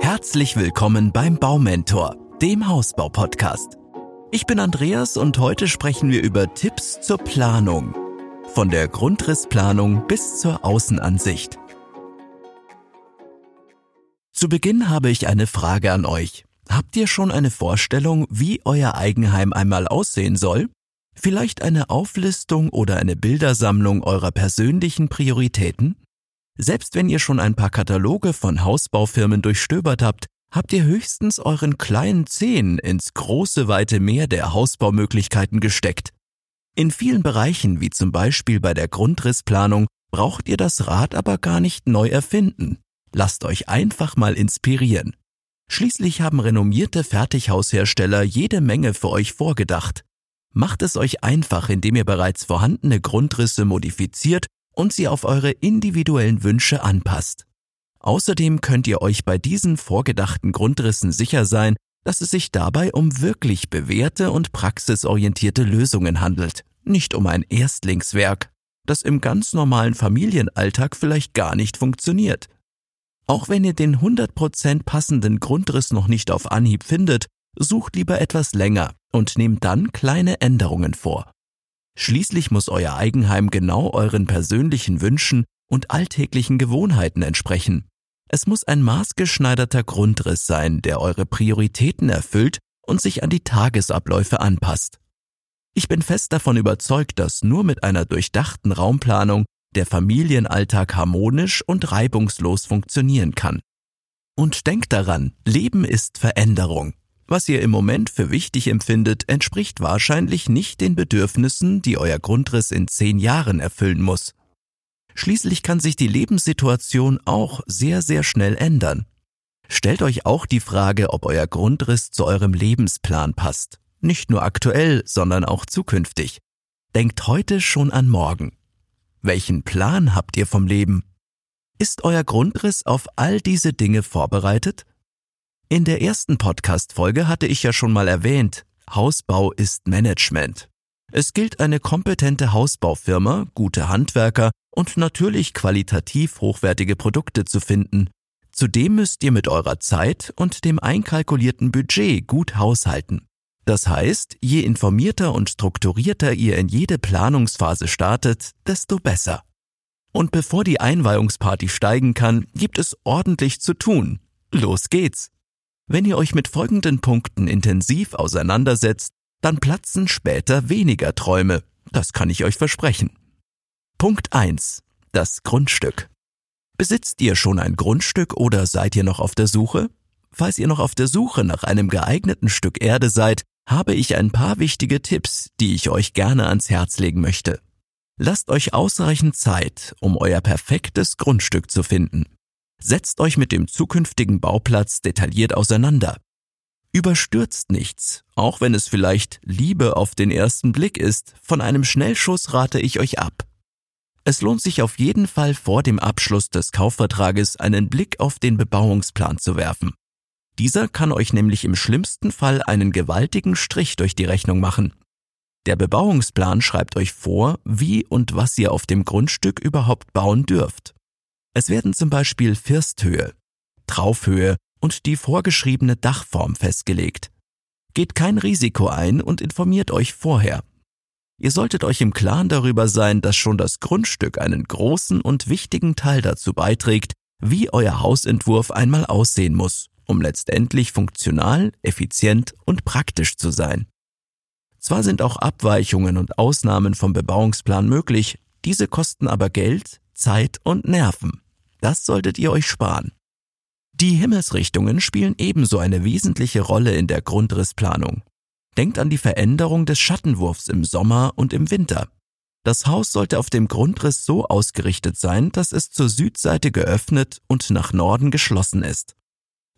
Herzlich willkommen beim Baumentor, dem Hausbau-Podcast. Ich bin Andreas und heute sprechen wir über Tipps zur Planung. Von der Grundrissplanung bis zur Außenansicht. Zu Beginn habe ich eine Frage an euch. Habt ihr schon eine Vorstellung, wie euer Eigenheim einmal aussehen soll? Vielleicht eine Auflistung oder eine Bildersammlung eurer persönlichen Prioritäten? Selbst wenn ihr schon ein paar Kataloge von Hausbaufirmen durchstöbert habt, habt ihr höchstens euren kleinen Zehen ins große weite Meer der Hausbaumöglichkeiten gesteckt. In vielen Bereichen, wie zum Beispiel bei der Grundrissplanung, braucht ihr das Rad aber gar nicht neu erfinden. Lasst euch einfach mal inspirieren. Schließlich haben renommierte Fertighaushersteller jede Menge für euch vorgedacht. Macht es euch einfach, indem ihr bereits vorhandene Grundrisse modifiziert und sie auf eure individuellen Wünsche anpasst. Außerdem könnt ihr euch bei diesen vorgedachten Grundrissen sicher sein, dass es sich dabei um wirklich bewährte und praxisorientierte Lösungen handelt, nicht um ein Erstlingswerk, das im ganz normalen Familienalltag vielleicht gar nicht funktioniert. Auch wenn ihr den 100% passenden Grundriss noch nicht auf Anhieb findet, sucht lieber etwas länger und nehmt dann kleine Änderungen vor. Schließlich muss euer Eigenheim genau euren persönlichen Wünschen und alltäglichen Gewohnheiten entsprechen. Es muss ein maßgeschneiderter Grundriss sein, der eure Prioritäten erfüllt und sich an die Tagesabläufe anpasst. Ich bin fest davon überzeugt, dass nur mit einer durchdachten Raumplanung der Familienalltag harmonisch und reibungslos funktionieren kann. Und denkt daran, Leben ist Veränderung. Was ihr im Moment für wichtig empfindet, entspricht wahrscheinlich nicht den Bedürfnissen, die euer Grundriss in zehn Jahren erfüllen muss. Schließlich kann sich die Lebenssituation auch sehr, sehr schnell ändern. Stellt euch auch die Frage, ob euer Grundriss zu eurem Lebensplan passt. Nicht nur aktuell, sondern auch zukünftig. Denkt heute schon an morgen. Welchen Plan habt ihr vom Leben? Ist euer Grundriss auf all diese Dinge vorbereitet? In der ersten Podcast-Folge hatte ich ja schon mal erwähnt, Hausbau ist Management. Es gilt eine kompetente Hausbaufirma, gute Handwerker und natürlich qualitativ hochwertige Produkte zu finden. Zudem müsst ihr mit eurer Zeit und dem einkalkulierten Budget gut haushalten. Das heißt, je informierter und strukturierter ihr in jede Planungsphase startet, desto besser. Und bevor die Einweihungsparty steigen kann, gibt es ordentlich zu tun. Los geht's! Wenn ihr euch mit folgenden Punkten intensiv auseinandersetzt, dann platzen später weniger Träume. Das kann ich euch versprechen. Punkt 1. Das Grundstück. Besitzt ihr schon ein Grundstück oder seid ihr noch auf der Suche? Falls ihr noch auf der Suche nach einem geeigneten Stück Erde seid, habe ich ein paar wichtige Tipps, die ich euch gerne ans Herz legen möchte. Lasst euch ausreichend Zeit, um euer perfektes Grundstück zu finden. Setzt euch mit dem zukünftigen Bauplatz detailliert auseinander. Überstürzt nichts, auch wenn es vielleicht Liebe auf den ersten Blick ist, von einem Schnellschuss rate ich euch ab. Es lohnt sich auf jeden Fall vor dem Abschluss des Kaufvertrages einen Blick auf den Bebauungsplan zu werfen. Dieser kann euch nämlich im schlimmsten Fall einen gewaltigen Strich durch die Rechnung machen. Der Bebauungsplan schreibt euch vor, wie und was ihr auf dem Grundstück überhaupt bauen dürft. Es werden zum Beispiel Firsthöhe, Traufhöhe und die vorgeschriebene Dachform festgelegt. Geht kein Risiko ein und informiert euch vorher. Ihr solltet euch im Klaren darüber sein, dass schon das Grundstück einen großen und wichtigen Teil dazu beiträgt, wie euer Hausentwurf einmal aussehen muss, um letztendlich funktional, effizient und praktisch zu sein. Zwar sind auch Abweichungen und Ausnahmen vom Bebauungsplan möglich, diese kosten aber Geld, Zeit und Nerven. Das solltet ihr euch sparen. Die Himmelsrichtungen spielen ebenso eine wesentliche Rolle in der Grundrissplanung. Denkt an die Veränderung des Schattenwurfs im Sommer und im Winter. Das Haus sollte auf dem Grundriss so ausgerichtet sein, dass es zur Südseite geöffnet und nach Norden geschlossen ist.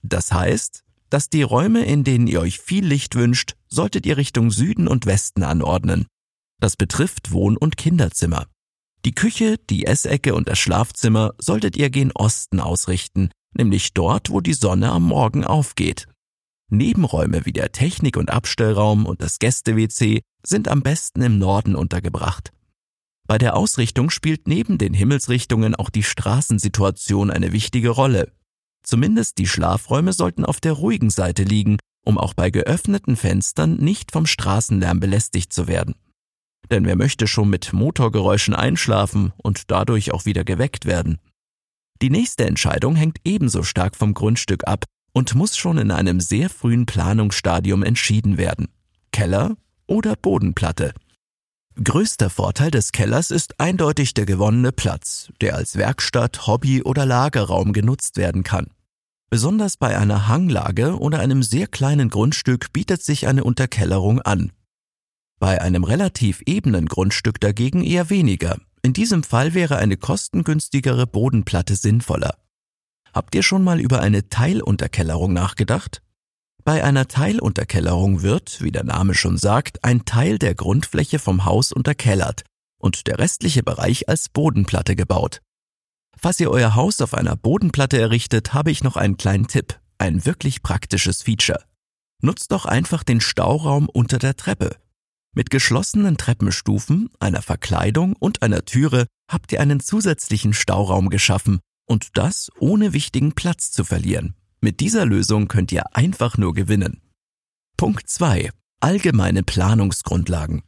Das heißt, dass die Räume, in denen ihr euch viel Licht wünscht, solltet ihr Richtung Süden und Westen anordnen. Das betrifft Wohn- und Kinderzimmer. Die Küche, die Essecke und das Schlafzimmer solltet ihr gen Osten ausrichten, nämlich dort, wo die Sonne am Morgen aufgeht. Nebenräume wie der Technik- und Abstellraum und das Gäste-WC sind am besten im Norden untergebracht. Bei der Ausrichtung spielt neben den Himmelsrichtungen auch die Straßensituation eine wichtige Rolle. Zumindest die Schlafräume sollten auf der ruhigen Seite liegen, um auch bei geöffneten Fenstern nicht vom Straßenlärm belästigt zu werden. Denn wer möchte schon mit Motorgeräuschen einschlafen und dadurch auch wieder geweckt werden? Die nächste Entscheidung hängt ebenso stark vom Grundstück ab und muss schon in einem sehr frühen Planungsstadium entschieden werden. Keller oder Bodenplatte? Größter Vorteil des Kellers ist eindeutig der gewonnene Platz, der als Werkstatt, Hobby oder Lagerraum genutzt werden kann. Besonders bei einer Hanglage oder einem sehr kleinen Grundstück bietet sich eine Unterkellerung an. Bei einem relativ ebenen Grundstück dagegen eher weniger. In diesem Fall wäre eine kostengünstigere Bodenplatte sinnvoller. Habt ihr schon mal über eine Teilunterkellerung nachgedacht? Bei einer Teilunterkellerung wird, wie der Name schon sagt, ein Teil der Grundfläche vom Haus unterkellert und der restliche Bereich als Bodenplatte gebaut. Falls ihr euer Haus auf einer Bodenplatte errichtet, habe ich noch einen kleinen Tipp, ein wirklich praktisches Feature. Nutzt doch einfach den Stauraum unter der Treppe. Mit geschlossenen Treppenstufen, einer Verkleidung und einer Türe habt ihr einen zusätzlichen Stauraum geschaffen und das ohne wichtigen Platz zu verlieren. Mit dieser Lösung könnt ihr einfach nur gewinnen. Punkt 2. Allgemeine Planungsgrundlagen.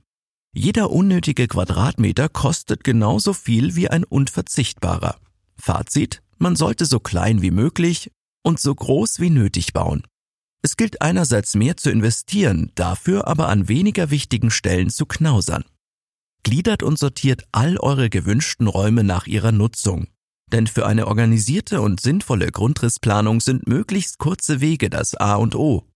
Jeder unnötige Quadratmeter kostet genauso viel wie ein unverzichtbarer. Fazit, man sollte so klein wie möglich und so groß wie nötig bauen. Es gilt einerseits mehr zu investieren, dafür aber an weniger wichtigen Stellen zu knausern. Gliedert und sortiert all eure gewünschten Räume nach ihrer Nutzung. Denn für eine organisierte und sinnvolle Grundrissplanung sind möglichst kurze Wege das A und O.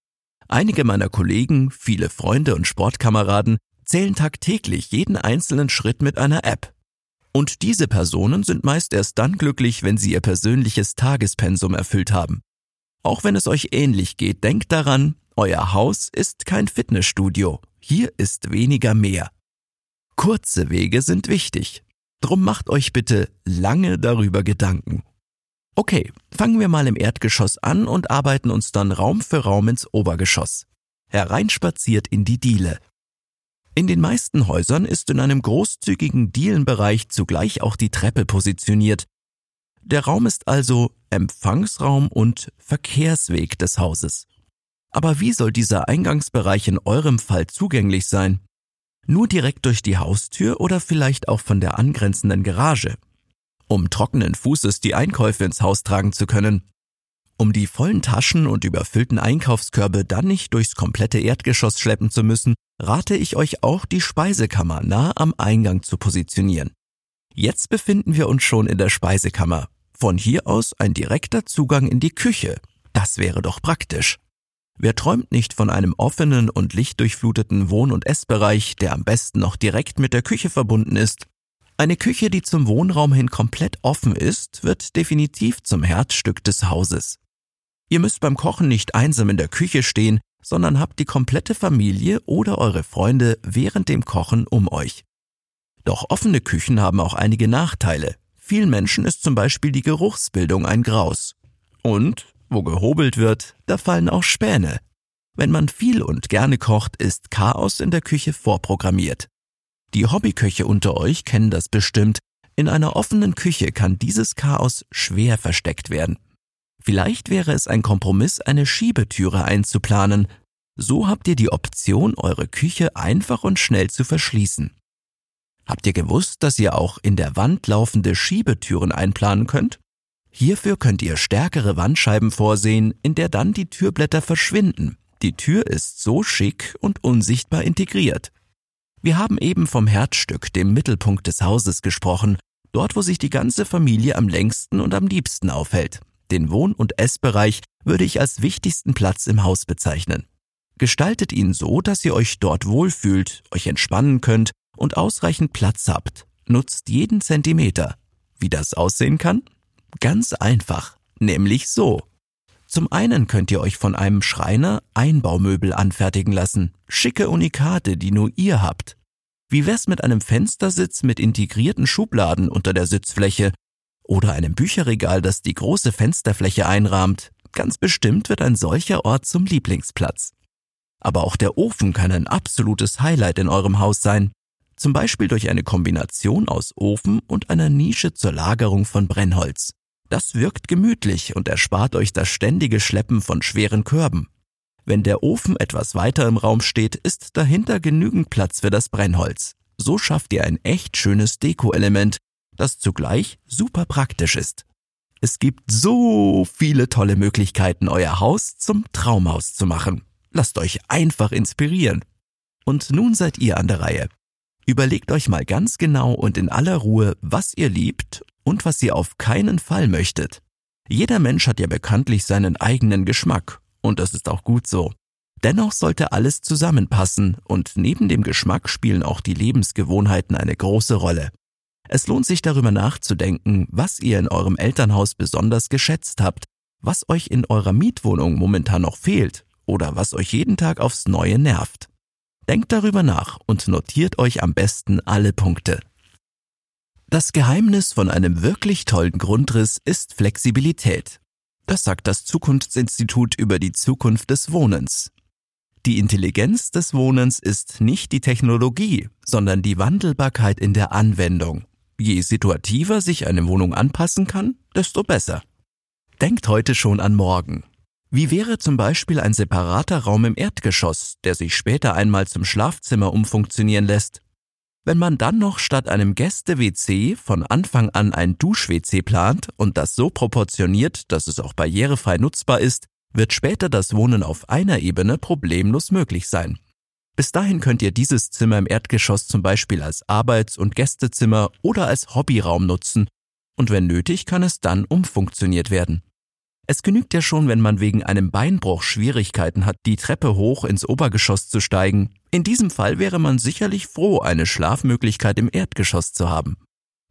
Einige meiner Kollegen, viele Freunde und Sportkameraden zählen tagtäglich jeden einzelnen Schritt mit einer App. Und diese Personen sind meist erst dann glücklich, wenn sie ihr persönliches Tagespensum erfüllt haben. Auch wenn es euch ähnlich geht, denkt daran, euer Haus ist kein Fitnessstudio. Hier ist weniger mehr. Kurze Wege sind wichtig. Drum macht euch bitte lange darüber Gedanken. Okay, fangen wir mal im Erdgeschoss an und arbeiten uns dann Raum für Raum ins Obergeschoss. Hereinspaziert in die Diele. In den meisten Häusern ist in einem großzügigen Dielenbereich zugleich auch die Treppe positioniert. Der Raum ist also Empfangsraum und Verkehrsweg des Hauses. Aber wie soll dieser Eingangsbereich in eurem Fall zugänglich sein? Nur direkt durch die Haustür oder vielleicht auch von der angrenzenden Garage. Um trockenen Fußes die Einkäufe ins Haus tragen zu können. Um die vollen Taschen und überfüllten Einkaufskörbe dann nicht durchs komplette Erdgeschoss schleppen zu müssen, rate ich euch auch, die Speisekammer nah am Eingang zu positionieren. Jetzt befinden wir uns schon in der Speisekammer. Von hier aus ein direkter Zugang in die Küche. Das wäre doch praktisch. Wer träumt nicht von einem offenen und lichtdurchfluteten Wohn- und Essbereich, der am besten noch direkt mit der Küche verbunden ist? Eine Küche, die zum Wohnraum hin komplett offen ist, wird definitiv zum Herzstück des Hauses. Ihr müsst beim Kochen nicht einsam in der Küche stehen, sondern habt die komplette Familie oder eure Freunde während dem Kochen um euch. Doch offene Küchen haben auch einige Nachteile. Vielen Menschen ist zum Beispiel die Geruchsbildung ein Graus. Und wo gehobelt wird, da fallen auch Späne. Wenn man viel und gerne kocht, ist Chaos in der Küche vorprogrammiert. Die Hobbyköche unter euch kennen das bestimmt. In einer offenen Küche kann dieses Chaos schwer versteckt werden. Vielleicht wäre es ein Kompromiss, eine Schiebetüre einzuplanen. So habt ihr die Option, eure Küche einfach und schnell zu verschließen. Habt ihr gewusst, dass ihr auch in der Wand laufende Schiebetüren einplanen könnt? Hierfür könnt ihr stärkere Wandscheiben vorsehen, in der dann die Türblätter verschwinden. Die Tür ist so schick und unsichtbar integriert. Wir haben eben vom Herzstück, dem Mittelpunkt des Hauses gesprochen, dort wo sich die ganze Familie am längsten und am liebsten aufhält. Den Wohn- und Essbereich würde ich als wichtigsten Platz im Haus bezeichnen. Gestaltet ihn so, dass ihr euch dort wohlfühlt, euch entspannen könnt und ausreichend Platz habt. Nutzt jeden Zentimeter. Wie das aussehen kann? Ganz einfach, nämlich so. Zum einen könnt ihr euch von einem Schreiner Einbaumöbel anfertigen lassen, schicke Unikate, die nur ihr habt. Wie wär's mit einem Fenstersitz mit integrierten Schubladen unter der Sitzfläche oder einem Bücherregal, das die große Fensterfläche einrahmt? Ganz bestimmt wird ein solcher Ort zum Lieblingsplatz. Aber auch der Ofen kann ein absolutes Highlight in eurem Haus sein. Zum Beispiel durch eine Kombination aus Ofen und einer Nische zur Lagerung von Brennholz. Das wirkt gemütlich und erspart euch das ständige Schleppen von schweren Körben. Wenn der Ofen etwas weiter im Raum steht, ist dahinter genügend Platz für das Brennholz. So schafft ihr ein echt schönes Deko-Element, das zugleich super praktisch ist. Es gibt so viele tolle Möglichkeiten, euer Haus zum Traumhaus zu machen. Lasst euch einfach inspirieren. Und nun seid ihr an der Reihe. Überlegt euch mal ganz genau und in aller Ruhe, was ihr liebt und was ihr auf keinen Fall möchtet. Jeder Mensch hat ja bekanntlich seinen eigenen Geschmack und das ist auch gut so. Dennoch sollte alles zusammenpassen und neben dem Geschmack spielen auch die Lebensgewohnheiten eine große Rolle. Es lohnt sich darüber nachzudenken, was ihr in eurem Elternhaus besonders geschätzt habt, was euch in eurer Mietwohnung momentan noch fehlt oder was euch jeden Tag aufs Neue nervt. Denkt darüber nach und notiert euch am besten alle Punkte. Das Geheimnis von einem wirklich tollen Grundriss ist Flexibilität. Das sagt das Zukunftsinstitut über die Zukunft des Wohnens. Die Intelligenz des Wohnens ist nicht die Technologie, sondern die Wandelbarkeit in der Anwendung. Je situativer sich eine Wohnung anpassen kann, desto besser. Denkt heute schon an morgen. Wie wäre zum Beispiel ein separater Raum im Erdgeschoss, der sich später einmal zum Schlafzimmer umfunktionieren lässt? Wenn man dann noch statt einem Gäste-WC von Anfang an ein Dusch-WC plant und das so proportioniert, dass es auch barrierefrei nutzbar ist, wird später das Wohnen auf einer Ebene problemlos möglich sein. Bis dahin könnt ihr dieses Zimmer im Erdgeschoss zum Beispiel als Arbeits- und Gästezimmer oder als Hobbyraum nutzen und wenn nötig kann es dann umfunktioniert werden. Es genügt ja schon, wenn man wegen einem Beinbruch Schwierigkeiten hat, die Treppe hoch ins Obergeschoss zu steigen. In diesem Fall wäre man sicherlich froh, eine Schlafmöglichkeit im Erdgeschoss zu haben.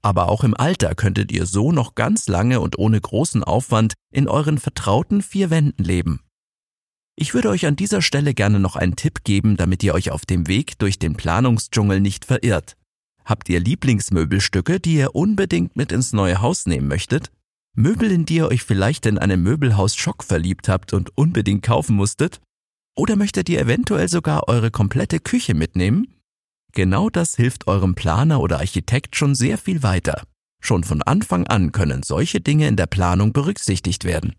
Aber auch im Alter könntet ihr so noch ganz lange und ohne großen Aufwand in euren vertrauten vier Wänden leben. Ich würde euch an dieser Stelle gerne noch einen Tipp geben, damit ihr euch auf dem Weg durch den Planungsdschungel nicht verirrt. Habt ihr Lieblingsmöbelstücke, die ihr unbedingt mit ins neue Haus nehmen möchtet? Möbel, in die ihr euch vielleicht in einem Möbelhaus Schock verliebt habt und unbedingt kaufen musstet? Oder möchtet ihr eventuell sogar eure komplette Küche mitnehmen? Genau das hilft eurem Planer oder Architekt schon sehr viel weiter. Schon von Anfang an können solche Dinge in der Planung berücksichtigt werden.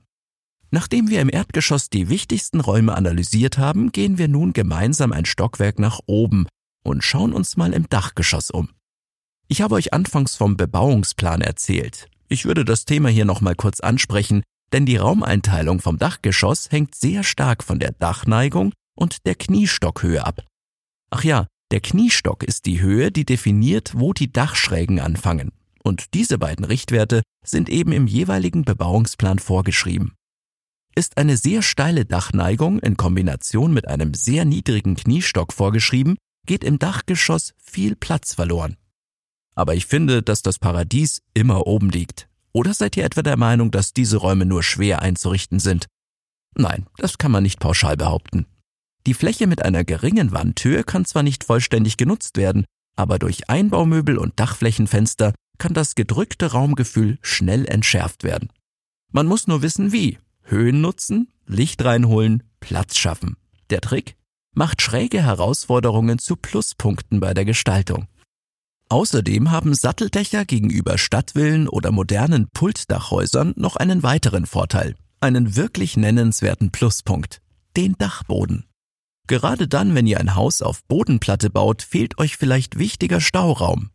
Nachdem wir im Erdgeschoss die wichtigsten Räume analysiert haben, gehen wir nun gemeinsam ein Stockwerk nach oben und schauen uns mal im Dachgeschoss um. Ich habe euch anfangs vom Bebauungsplan erzählt. Ich würde das Thema hier nochmal kurz ansprechen, denn die Raumeinteilung vom Dachgeschoss hängt sehr stark von der Dachneigung und der Kniestockhöhe ab. Ach ja, der Kniestock ist die Höhe, die definiert, wo die Dachschrägen anfangen. Und diese beiden Richtwerte sind eben im jeweiligen Bebauungsplan vorgeschrieben. Ist eine sehr steile Dachneigung in Kombination mit einem sehr niedrigen Kniestock vorgeschrieben, geht im Dachgeschoss viel Platz verloren. Aber ich finde, dass das Paradies immer oben liegt. Oder seid ihr etwa der Meinung, dass diese Räume nur schwer einzurichten sind? Nein, das kann man nicht pauschal behaupten. Die Fläche mit einer geringen Wandhöhe kann zwar nicht vollständig genutzt werden, aber durch Einbaumöbel und Dachflächenfenster kann das gedrückte Raumgefühl schnell entschärft werden. Man muss nur wissen, wie. Höhen nutzen, Licht reinholen, Platz schaffen. Der Trick? Macht schräge Herausforderungen zu Pluspunkten bei der Gestaltung. Außerdem haben Satteldächer gegenüber Stadtvillen oder modernen Pultdachhäusern noch einen weiteren Vorteil, einen wirklich nennenswerten Pluspunkt, den Dachboden. Gerade dann, wenn ihr ein Haus auf Bodenplatte baut, fehlt euch vielleicht wichtiger Stauraum.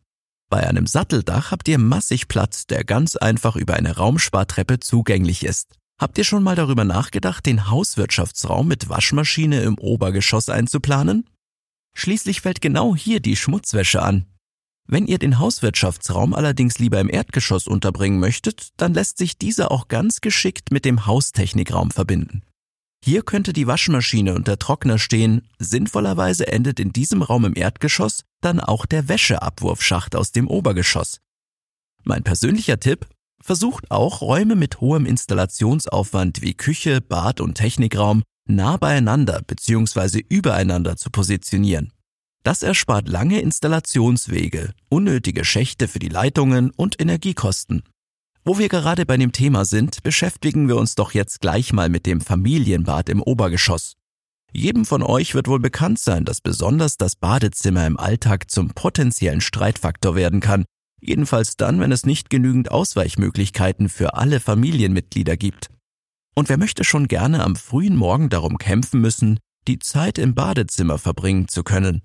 Bei einem Satteldach habt ihr massig Platz, der ganz einfach über eine Raumspartreppe zugänglich ist. Habt ihr schon mal darüber nachgedacht, den Hauswirtschaftsraum mit Waschmaschine im Obergeschoss einzuplanen? Schließlich fällt genau hier die Schmutzwäsche an. Wenn ihr den Hauswirtschaftsraum allerdings lieber im Erdgeschoss unterbringen möchtet, dann lässt sich dieser auch ganz geschickt mit dem Haustechnikraum verbinden. Hier könnte die Waschmaschine und der Trockner stehen, sinnvollerweise endet in diesem Raum im Erdgeschoss dann auch der Wäscheabwurfschacht aus dem Obergeschoss. Mein persönlicher Tipp, versucht auch Räume mit hohem Installationsaufwand wie Küche, Bad und Technikraum nah beieinander bzw. übereinander zu positionieren. Das erspart lange Installationswege, unnötige Schächte für die Leitungen und Energiekosten. Wo wir gerade bei dem Thema sind, beschäftigen wir uns doch jetzt gleich mal mit dem Familienbad im Obergeschoss. Jedem von euch wird wohl bekannt sein, dass besonders das Badezimmer im Alltag zum potenziellen Streitfaktor werden kann. Jedenfalls dann, wenn es nicht genügend Ausweichmöglichkeiten für alle Familienmitglieder gibt. Und wer möchte schon gerne am frühen Morgen darum kämpfen müssen, die Zeit im Badezimmer verbringen zu können?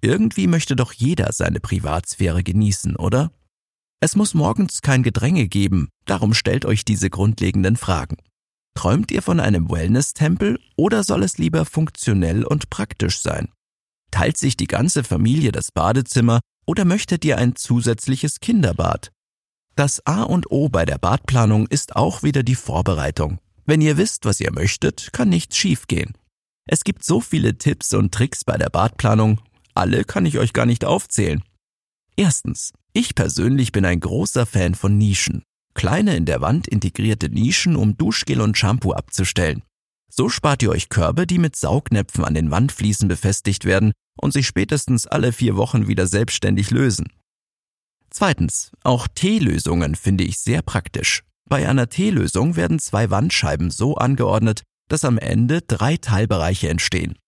Irgendwie möchte doch jeder seine Privatsphäre genießen, oder? Es muss morgens kein Gedränge geben, darum stellt euch diese grundlegenden Fragen. Träumt ihr von einem Wellness-Tempel oder soll es lieber funktionell und praktisch sein? Teilt sich die ganze Familie das Badezimmer oder möchtet ihr ein zusätzliches Kinderbad? Das A und O bei der Badplanung ist auch wieder die Vorbereitung. Wenn ihr wisst, was ihr möchtet, kann nichts schiefgehen. Es gibt so viele Tipps und Tricks bei der Badplanung, alle kann ich euch gar nicht aufzählen. Erstens, ich persönlich bin ein großer Fan von Nischen. Kleine in der Wand integrierte Nischen, um Duschgel und Shampoo abzustellen. So spart ihr euch Körbe, die mit Saugnäpfen an den Wandfliesen befestigt werden und sich spätestens alle vier Wochen wieder selbstständig lösen. Zweitens, auch Teelösungen finde ich sehr praktisch. Bei einer Teelösung werden zwei Wandscheiben so angeordnet, dass am Ende drei Teilbereiche entstehen.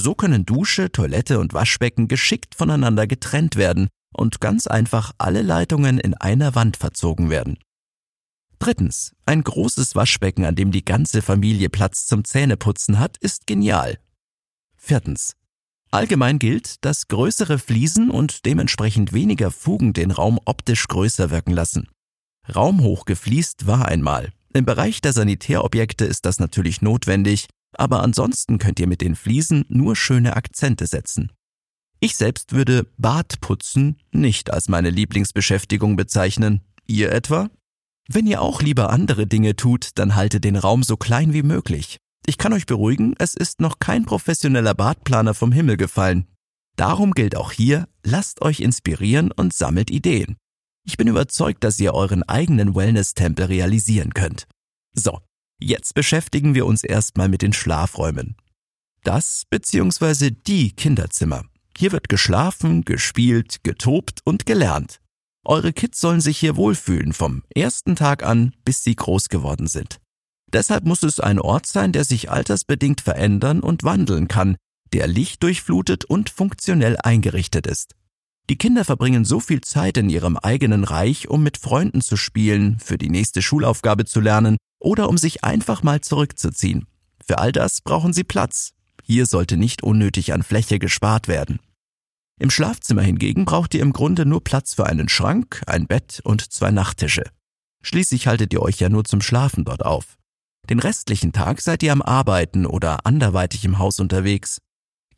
So können Dusche, Toilette und Waschbecken geschickt voneinander getrennt werden und ganz einfach alle Leitungen in einer Wand verzogen werden. Drittens, ein großes Waschbecken, an dem die ganze Familie Platz zum Zähneputzen hat, ist genial. Viertens, allgemein gilt, dass größere Fliesen und dementsprechend weniger Fugen den Raum optisch größer wirken lassen. Raumhoch gefliest war einmal. Im Bereich der Sanitärobjekte ist das natürlich notwendig, aber ansonsten könnt ihr mit den Fliesen nur schöne Akzente setzen. Ich selbst würde Badputzen nicht als meine Lieblingsbeschäftigung bezeichnen. Ihr etwa? Wenn ihr auch lieber andere Dinge tut, dann haltet den Raum so klein wie möglich. Ich kann euch beruhigen, es ist noch kein professioneller Badplaner vom Himmel gefallen. Darum gilt auch hier, lasst euch inspirieren und sammelt Ideen. Ich bin überzeugt, dass ihr euren eigenen Wellness-Tempel realisieren könnt. So, jetzt beschäftigen wir uns erstmal mit den Schlafräumen. Das bzw. die Kinderzimmer. Hier wird geschlafen, gespielt, getobt und gelernt. Eure Kids sollen sich hier wohlfühlen vom ersten Tag an, bis sie groß geworden sind. Deshalb muss es ein Ort sein, der sich altersbedingt verändern und wandeln kann, der lichtdurchflutet und funktionell eingerichtet ist. Die Kinder verbringen so viel Zeit in ihrem eigenen Reich, um mit Freunden zu spielen, für die nächste Schulaufgabe zu lernen oder um sich einfach mal zurückzuziehen. Für all das brauchen sie Platz. Hier sollte nicht unnötig an Fläche gespart werden. Im Schlafzimmer hingegen braucht ihr im Grunde nur Platz für einen Schrank, ein Bett und zwei Nachttische. Schließlich haltet ihr euch ja nur zum Schlafen dort auf. Den restlichen Tag seid ihr am Arbeiten oder anderweitig im Haus unterwegs.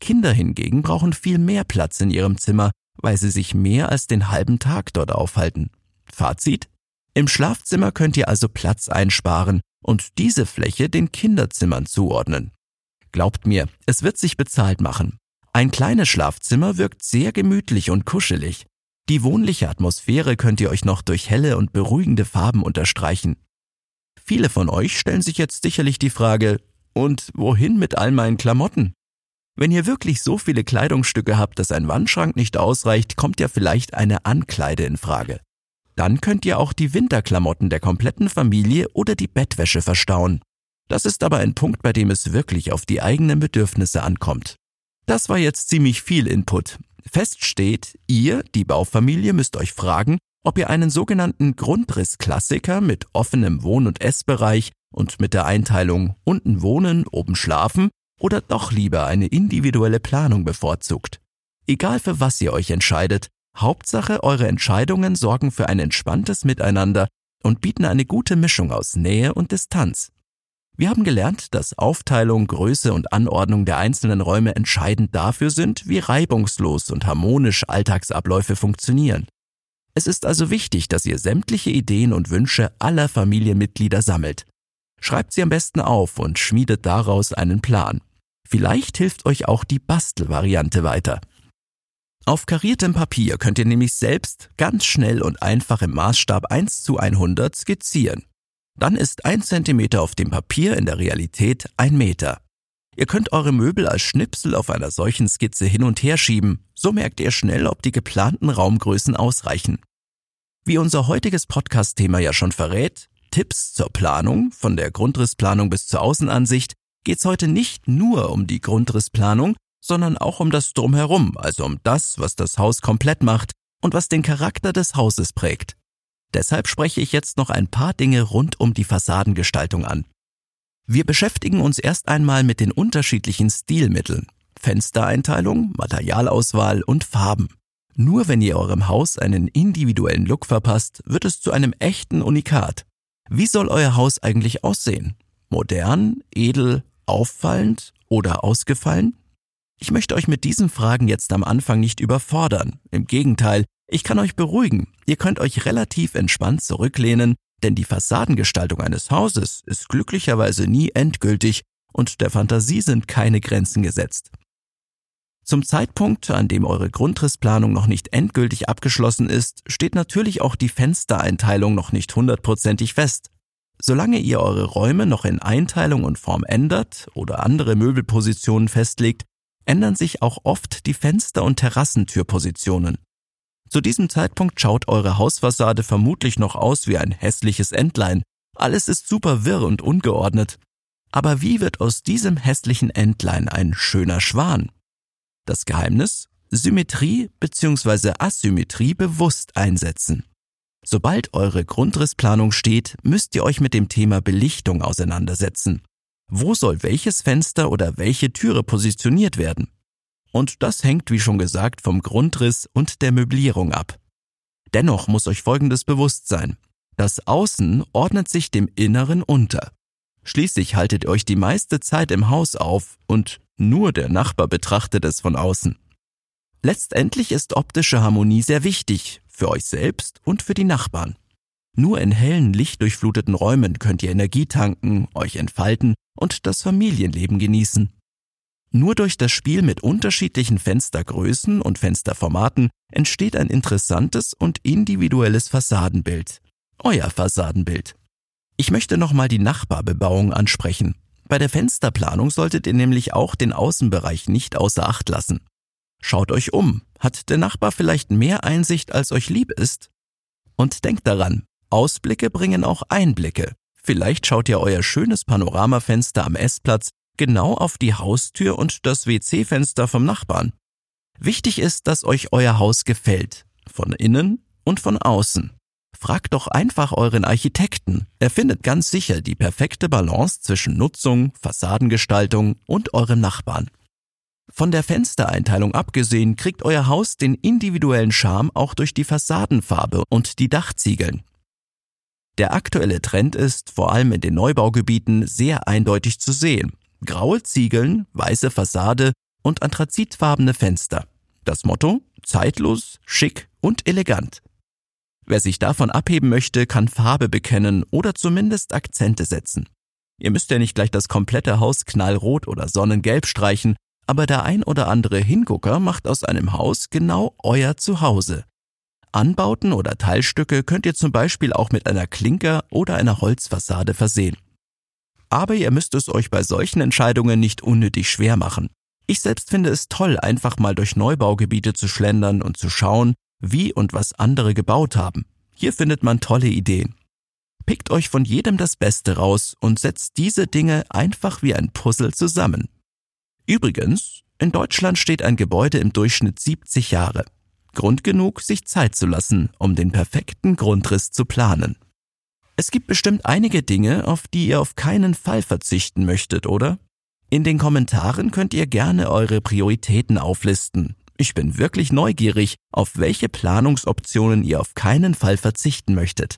Kinder hingegen brauchen viel mehr Platz in ihrem Zimmer, weil sie sich mehr als den halben Tag dort aufhalten. Fazit? Im Schlafzimmer könnt ihr also Platz einsparen und diese Fläche den Kinderzimmern zuordnen. Glaubt mir, es wird sich bezahlt machen. Ein kleines Schlafzimmer wirkt sehr gemütlich und kuschelig. Die wohnliche Atmosphäre könnt ihr euch noch durch helle und beruhigende Farben unterstreichen. Viele von euch stellen sich jetzt sicherlich die Frage, und wohin mit all meinen Klamotten? Wenn ihr wirklich so viele Kleidungsstücke habt, dass ein Wandschrank nicht ausreicht, kommt ja vielleicht eine Ankleide in Frage. Dann könnt ihr auch die Winterklamotten der kompletten Familie oder die Bettwäsche verstauen. Das ist aber ein Punkt, bei dem es wirklich auf die eigenen Bedürfnisse ankommt. Das war jetzt ziemlich viel Input. Fest steht, ihr, die Baufamilie, müsst euch fragen, ob ihr einen sogenannten Grundrissklassiker mit offenem Wohn- und Essbereich und mit der Einteilung unten wohnen, oben schlafen oder doch lieber eine individuelle Planung bevorzugt. Egal für was ihr euch entscheidet, Hauptsache eure Entscheidungen sorgen für ein entspanntes Miteinander und bieten eine gute Mischung aus Nähe und Distanz. Wir haben gelernt, dass Aufteilung, Größe und Anordnung der einzelnen Räume entscheidend dafür sind, wie reibungslos und harmonisch Alltagsabläufe funktionieren. Es ist also wichtig, dass ihr sämtliche Ideen und Wünsche aller Familienmitglieder sammelt. Schreibt sie am besten auf und schmiedet daraus einen Plan. Vielleicht hilft euch auch die Bastelvariante weiter. Auf kariertem Papier könnt ihr nämlich selbst ganz schnell und einfach im Maßstab 1 zu 100 skizzieren dann ist ein Zentimeter auf dem Papier in der Realität ein Meter. Ihr könnt eure Möbel als Schnipsel auf einer solchen Skizze hin und her schieben, so merkt ihr schnell, ob die geplanten Raumgrößen ausreichen. Wie unser heutiges Podcast-Thema ja schon verrät, Tipps zur Planung, von der Grundrissplanung bis zur Außenansicht, geht's heute nicht nur um die Grundrissplanung, sondern auch um das Drumherum, also um das, was das Haus komplett macht, und was den Charakter des Hauses prägt. Deshalb spreche ich jetzt noch ein paar Dinge rund um die Fassadengestaltung an. Wir beschäftigen uns erst einmal mit den unterschiedlichen Stilmitteln, Fenstereinteilung, Materialauswahl und Farben. Nur wenn ihr eurem Haus einen individuellen Look verpasst, wird es zu einem echten Unikat. Wie soll euer Haus eigentlich aussehen? Modern, edel, auffallend oder ausgefallen? Ich möchte euch mit diesen Fragen jetzt am Anfang nicht überfordern. Im Gegenteil, ich kann euch beruhigen. Ihr könnt euch relativ entspannt zurücklehnen, denn die Fassadengestaltung eines Hauses ist glücklicherweise nie endgültig und der Fantasie sind keine Grenzen gesetzt. Zum Zeitpunkt, an dem eure Grundrissplanung noch nicht endgültig abgeschlossen ist, steht natürlich auch die Fenstereinteilung noch nicht hundertprozentig fest. Solange ihr eure Räume noch in Einteilung und Form ändert oder andere Möbelpositionen festlegt, ändern sich auch oft die Fenster- und Terrassentürpositionen. Zu diesem Zeitpunkt schaut eure Hausfassade vermutlich noch aus wie ein hässliches Entlein. Alles ist super wirr und ungeordnet. Aber wie wird aus diesem hässlichen Entlein ein schöner Schwan? Das Geheimnis? Symmetrie bzw. Asymmetrie bewusst einsetzen. Sobald eure Grundrissplanung steht, müsst ihr euch mit dem Thema Belichtung auseinandersetzen. Wo soll welches Fenster oder welche Türe positioniert werden? Und das hängt, wie schon gesagt, vom Grundriss und der Möblierung ab. Dennoch muss euch Folgendes bewusst sein. Das Außen ordnet sich dem Inneren unter. Schließlich haltet ihr euch die meiste Zeit im Haus auf und nur der Nachbar betrachtet es von außen. Letztendlich ist optische Harmonie sehr wichtig, für euch selbst und für die Nachbarn. Nur in hellen, lichtdurchfluteten Räumen könnt ihr Energie tanken, euch entfalten und das Familienleben genießen. Nur durch das Spiel mit unterschiedlichen Fenstergrößen und Fensterformaten entsteht ein interessantes und individuelles Fassadenbild. Euer Fassadenbild. Ich möchte nochmal die Nachbarbebauung ansprechen. Bei der Fensterplanung solltet ihr nämlich auch den Außenbereich nicht außer Acht lassen. Schaut euch um. Hat der Nachbar vielleicht mehr Einsicht, als euch lieb ist? Und denkt daran, Ausblicke bringen auch Einblicke. Vielleicht schaut ihr euer schönes Panoramafenster am Essplatz genau auf die Haustür und das WC-Fenster vom Nachbarn. Wichtig ist, dass euch euer Haus gefällt. Von innen und von außen. Fragt doch einfach euren Architekten. Er findet ganz sicher die perfekte Balance zwischen Nutzung, Fassadengestaltung und eurem Nachbarn. Von der Fenstereinteilung abgesehen kriegt euer Haus den individuellen Charme auch durch die Fassadenfarbe und die Dachziegeln. Der aktuelle Trend ist, vor allem in den Neubaugebieten, sehr eindeutig zu sehen. Graue Ziegeln, weiße Fassade und anthrazitfarbene Fenster. Das Motto? Zeitlos, schick und elegant. Wer sich davon abheben möchte, kann Farbe bekennen oder zumindest Akzente setzen. Ihr müsst ja nicht gleich das komplette Haus knallrot oder sonnengelb streichen, aber der ein oder andere Hingucker macht aus einem Haus genau euer Zuhause. Anbauten oder Teilstücke könnt ihr zum Beispiel auch mit einer Klinker oder einer Holzfassade versehen. Aber ihr müsst es euch bei solchen Entscheidungen nicht unnötig schwer machen. Ich selbst finde es toll, einfach mal durch Neubaugebiete zu schlendern und zu schauen, wie und was andere gebaut haben. Hier findet man tolle Ideen. Pickt euch von jedem das Beste raus und setzt diese Dinge einfach wie ein Puzzle zusammen. Übrigens, in Deutschland steht ein Gebäude im Durchschnitt 70 Jahre. Grund genug, sich Zeit zu lassen, um den perfekten Grundriss zu planen. Es gibt bestimmt einige Dinge, auf die ihr auf keinen Fall verzichten möchtet, oder? In den Kommentaren könnt ihr gerne eure Prioritäten auflisten ich bin wirklich neugierig, auf welche Planungsoptionen ihr auf keinen Fall verzichten möchtet.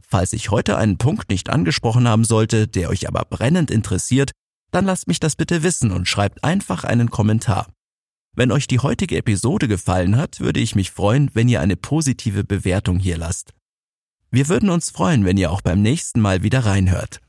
Falls ich heute einen Punkt nicht angesprochen haben sollte, der euch aber brennend interessiert, dann lasst mich das bitte wissen und schreibt einfach einen Kommentar. Wenn euch die heutige Episode gefallen hat, würde ich mich freuen, wenn ihr eine positive Bewertung hier lasst. Wir würden uns freuen, wenn ihr auch beim nächsten Mal wieder reinhört.